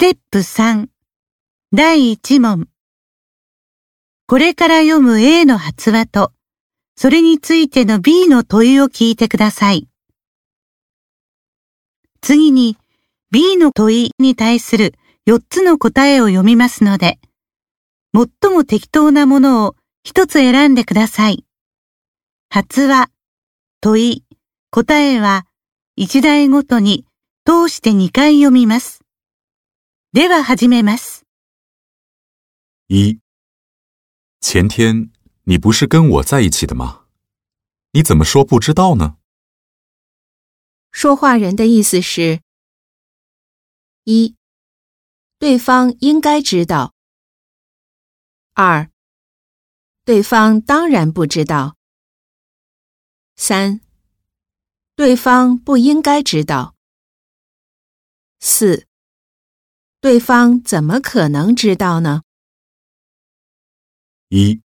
ステップ3第1問これから読む A の発話と、それについての B の問いを聞いてください。次に B の問いに対する4つの答えを読みますので、最も適当なものを1つ選んでください。発話、問い、答えは1題ごとに通して2回読みます。では始めます。一，前天你不是跟我在一起的吗？你怎么说不知道呢？说话人的意思是：一，对方应该知道；二，对方当然不知道；三，对方不应该知道；四， 对方怎么可能知道呢？一，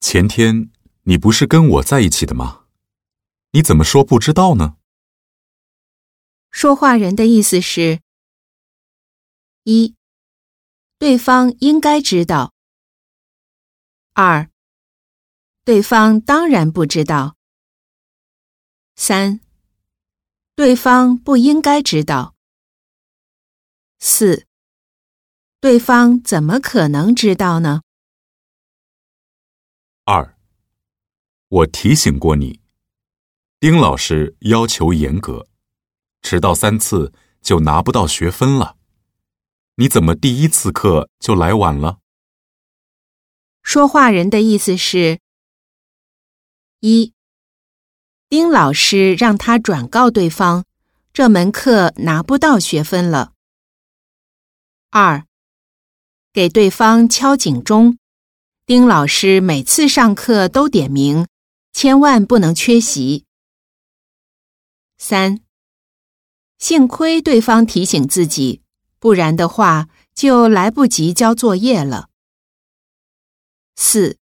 前天你不是跟我在一起的吗？你怎么说不知道呢？说话人的意思是：一，对方应该知道；二，对方当然不知道；三，对方不应该知道；四，对方怎么可能知道呢？二，我提醒过你，丁老师要求严格，迟到三次就拿不到学分了。你怎么第一次课就来晚了？说话人的意思是：一，丁老师让他转告对方，这门课拿不到学分了；二，给对方敲警钟，丁老师每次上课都点名，千万不能缺席；三，幸亏对方提醒自己，不然的话就来不及交作业了。四，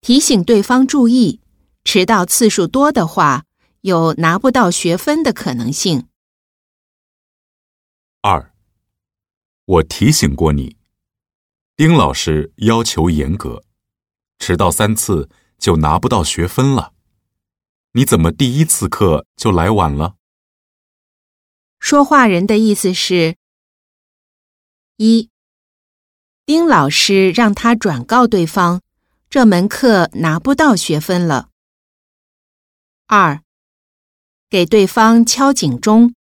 提醒对方注意，迟到次数多的话，有拿不到学分的可能性。二，我提醒过你，丁老师要求严格，迟到三次就拿不到学分了。你怎么第一次课就来晚了？说话人的意思是：一，丁老师让他转告对方，这门课拿不到学分了；二，给对方敲警钟，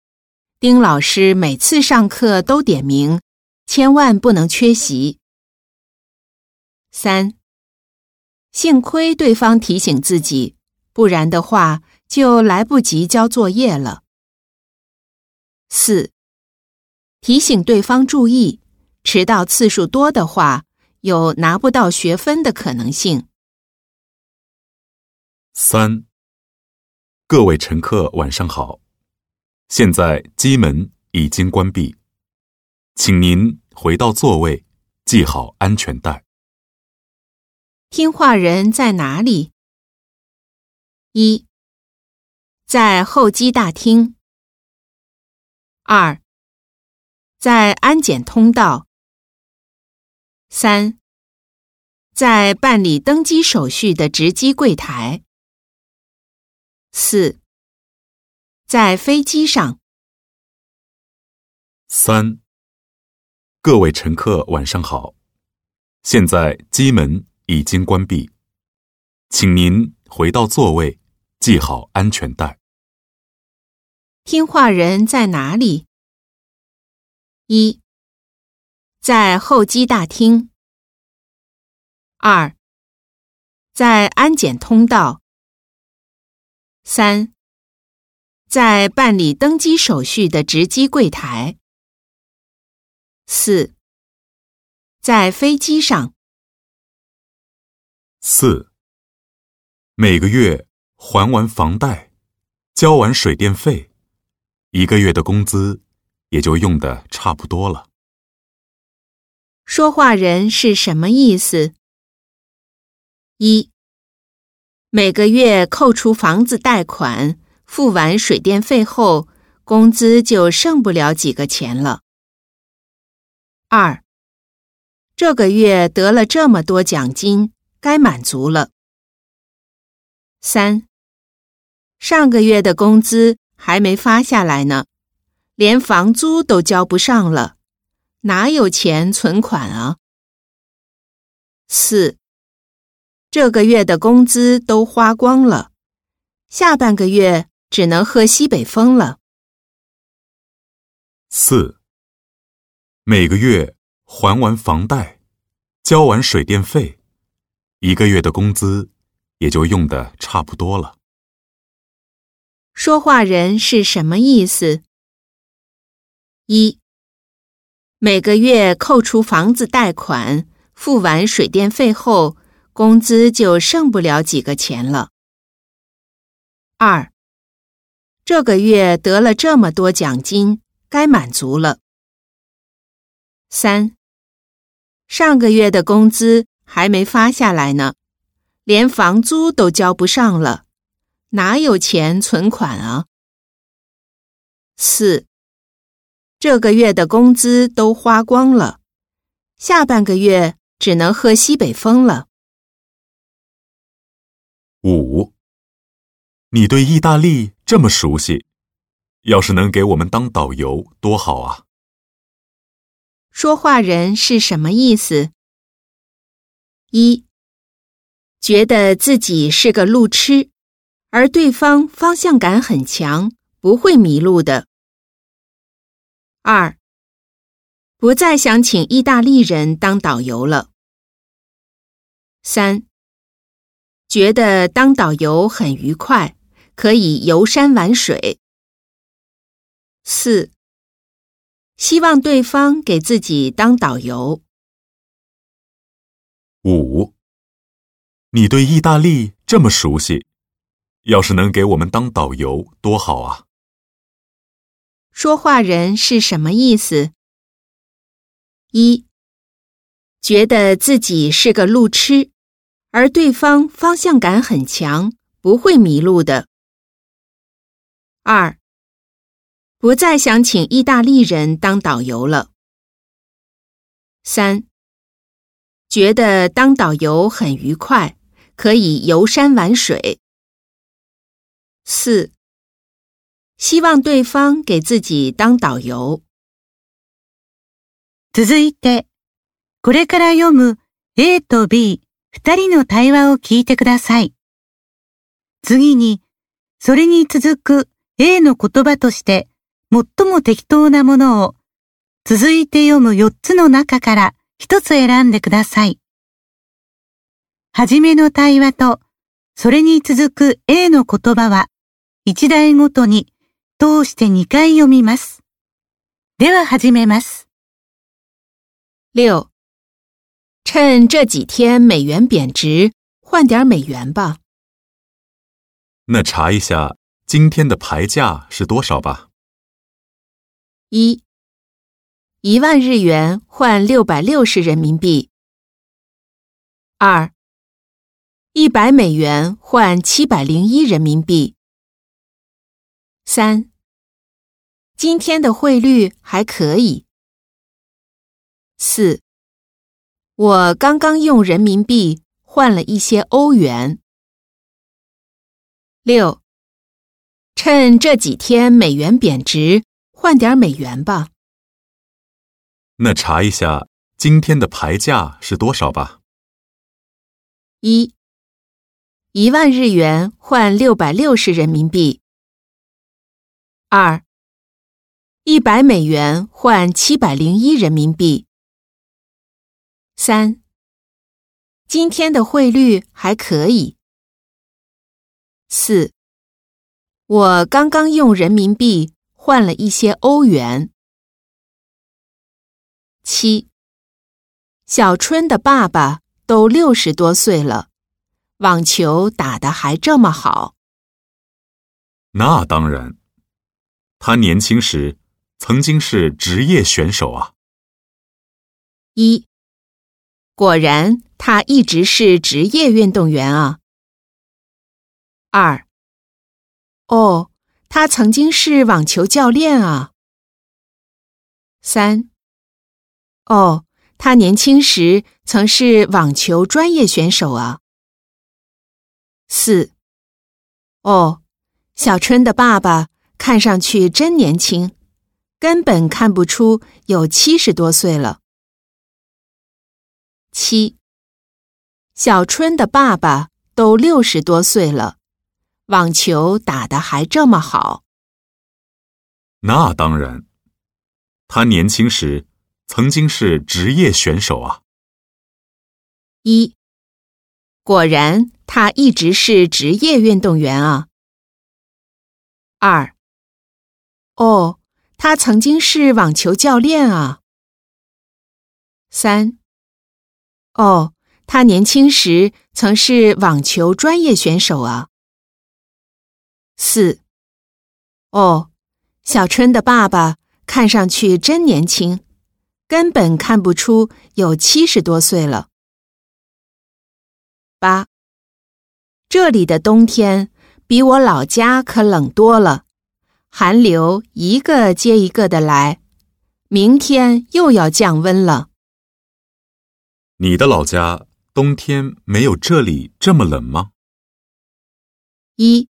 丁老师每次上课都点名，千万不能缺席；三，幸亏对方提醒自己，不然的话就来不及交作业了。四，提醒对方注意，迟到次数多的话，有拿不到学分的可能性。三，各位乘客晚上好，现在机门已经关闭，请您回到座位，系好安全带。听话人在哪里？一，在候机大厅。二，在安检通道。三，在办理登机手续的值机柜台。四，在飞机上。三，各位乘客晚上好，现在机门已经关闭，请您回到座位，系好安全带。听话人在哪里？一，在候机大厅。二，在安检通道。三，在办理登机手续的值机柜台。四，在飞机上。四，每个月还完房贷，交完水电费，一个月的工资也就用的差不多了。说话人是什么意思？一，每个月扣除房子贷款、付完水电费后，工资就剩不了几个钱了。二，这个月得了这么多奖金，该满足了。三，上个月的工资还没发下来呢，连房租都交不上了，哪有钱存款啊？四，这个月的工资都花光了，下半个月只能喝西北风了。四，每个月还完房贷，交完水电费，一个月的工资也就用的差不多了。说话人是什么意思？一，每个月扣除房子贷款、付完水电费后，工资就剩不了几个钱了。二，这个月得了这么多奖金。该满足了。三，上个月的工资还没发下来呢，连房租都交不上了，哪有钱存款啊？四，这个月的工资都花光了，下半个月只能喝西北风了。五，你对意大利这么熟悉。要是能给我们当导游，多好啊！说话人是什么意思？一，觉得自己是个路痴，而对方方向感很强，不会迷路的。二，不再想请意大利人当导游了。三，觉得当导游很愉快，可以游山玩水。四，希望对方给自己当导游。五，你对意大利这么熟悉，要是能给我们当导游，多好啊！说话人是什么意思？一，觉得自己是个路痴，而对方方向感很强，不会迷路的。二。不再想请意大利人当导游了。三，觉得当导游很愉快，可以游山玩水。四，希望对方给自己当导游。続いて、これから読む A と B 二人の対話を聞いてください。次に、それに続く A の言葉として 最も適当なものを続いて読む4つの中から1つ選んでください。はじめの対話とそれに続く A の言葉は一題ごとに通して2回読みます。では始めます。六，趁这几天美元贬值，换点美元吧。那查一下今天的牌价是多少吧。一，一万日元换六百六十人民币。二，一百美元换七百零一人民币。三，今天的汇率还可以。四，我刚刚用人民币换了一些欧元。六，趁这几天美元贬值。换点美元吧。那查一下今天的牌价是多少吧。一，一万日元换六百六十人民币。二，一百美元换七百零一人民币。三，今天的汇率还可以。四，我刚刚用人民币。换了一些欧元。七，小春的爸爸都六十多岁了，网球打得还这么好。那当然，他年轻时曾经是职业选手啊。一，果然他一直是职业运动员啊。二，哦。他曾经是网球教练啊。三，哦，他年轻时曾是网球专业选手啊。四。哦，小春的爸爸看上去真年轻，根本看不出有七十多岁了。七。小春的爸爸都六十多岁了，网球打得还这么好。那当然，他年轻时曾经是职业选手啊。一，果然他一直是职业运动员啊。二，哦，他曾经是网球教练啊。三，哦。他年轻时曾是网球专业选手啊。四，哦，小春的爸爸看上去真年轻，根本看不出有七十多岁了。八，这里的冬天比我老家可冷多了，寒流一个接一个的来，明天又要降温了。你的老家？冬天没有这里这么冷吗？一，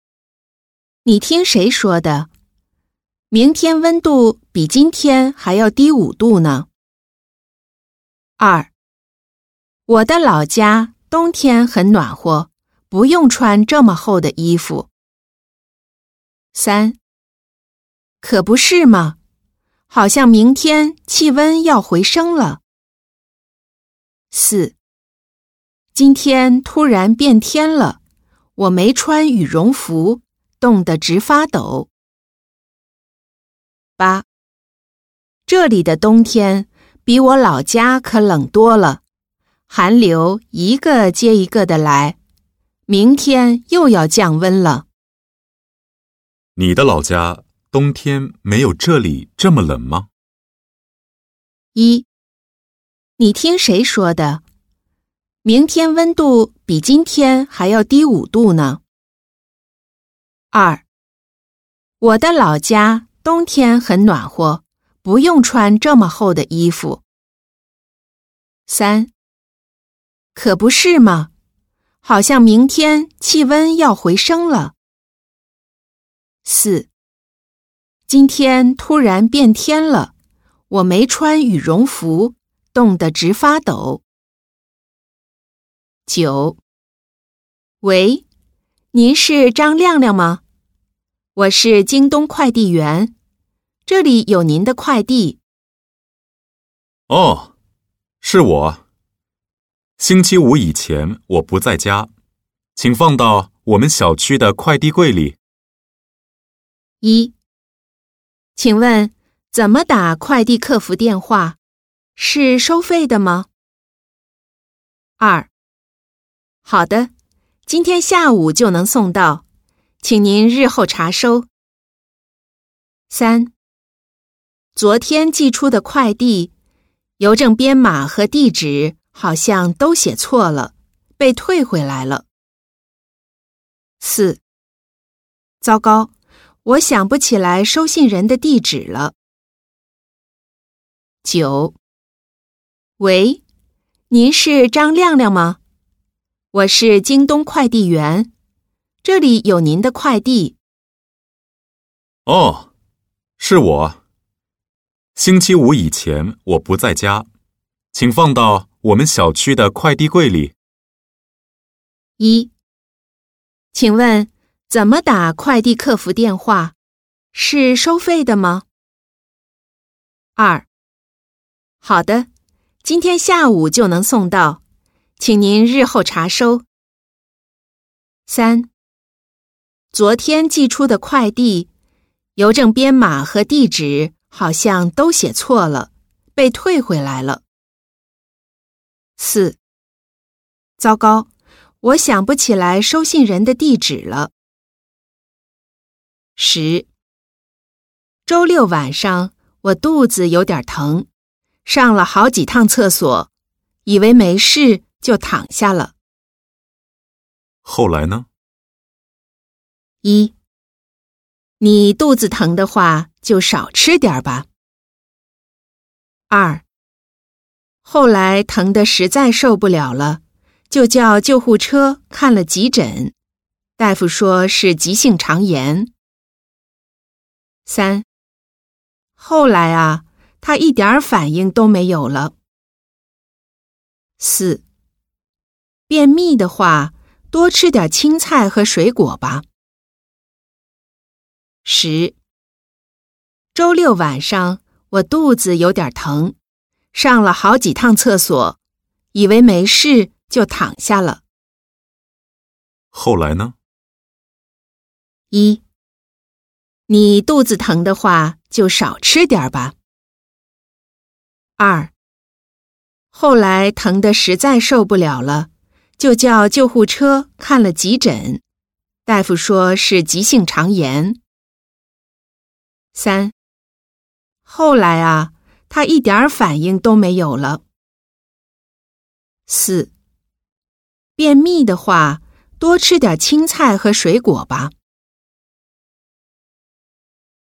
你听谁说的？明天温度比今天还要低五度呢。二，我的老家冬天很暖和，不用穿这么厚的衣服。三，可不是吗？好像明天气温要回升了。四。今天突然变天了，我没穿羽绒服，冻得直发抖。八，这里的冬天比我老家可冷多了，寒流一个接一个的来，明天又要降温了。你的老家冬天没有这里这么冷吗？一，你听谁说的？明天温度比今天还要低五度呢。二，我的老家冬天很暖和，不用穿这么厚的衣服。三，可不是吗？好像明天气温要回升了。四，今天突然变天了，我没穿羽绒服，冻得直发抖。九，喂，您是张亮亮吗？我是京东快递员，这里有您的快递。哦，是我。星期五以前我不在家，请放到我们小区的快递柜里。一，请问怎么打快递客服电话？是收费的吗？二。好的，今天下午就能送到，请您日后查收。三，昨天寄出的快递，邮政编码和地址好像都写错了，被退回来了。四，糟糕，我想不起来收信人的地址了。九，喂，您是张亮亮吗？我是京东快递员，这里有您的快递。哦，是我。星期五以前我不在家，请放到我们小区的快递柜里。一，请问怎么打快递客服电话？是收费的吗？二，好的，今天下午就能送到。请您日后查收。三，昨天寄出的快递，邮政编码和地址好像都写错了，被退回来了。四，糟糕，我想不起来收信人的地址了。十，周六晚上我肚子有点疼，上了好几趟厕所，以为没事。就躺下了。后来呢？一，你肚子疼的话，就少吃点吧。二。后来疼得实在受不了了，就叫救护车看了急诊，大夫说是急性肠炎。三。后来啊，他一点反应都没有了。四。便秘的话，多吃点青菜和水果吧。十。周六晚上，我肚子有点疼，上了好几趟厕所，以为没事就躺下了。后来呢？一。你肚子疼的话，就少吃点吧。二。后来疼的实在受不了了，就叫救护车看了急诊，大夫说是急性肠炎。三。后来啊，他一点反应都没有了。四，便秘的话，多吃点青菜和水果吧。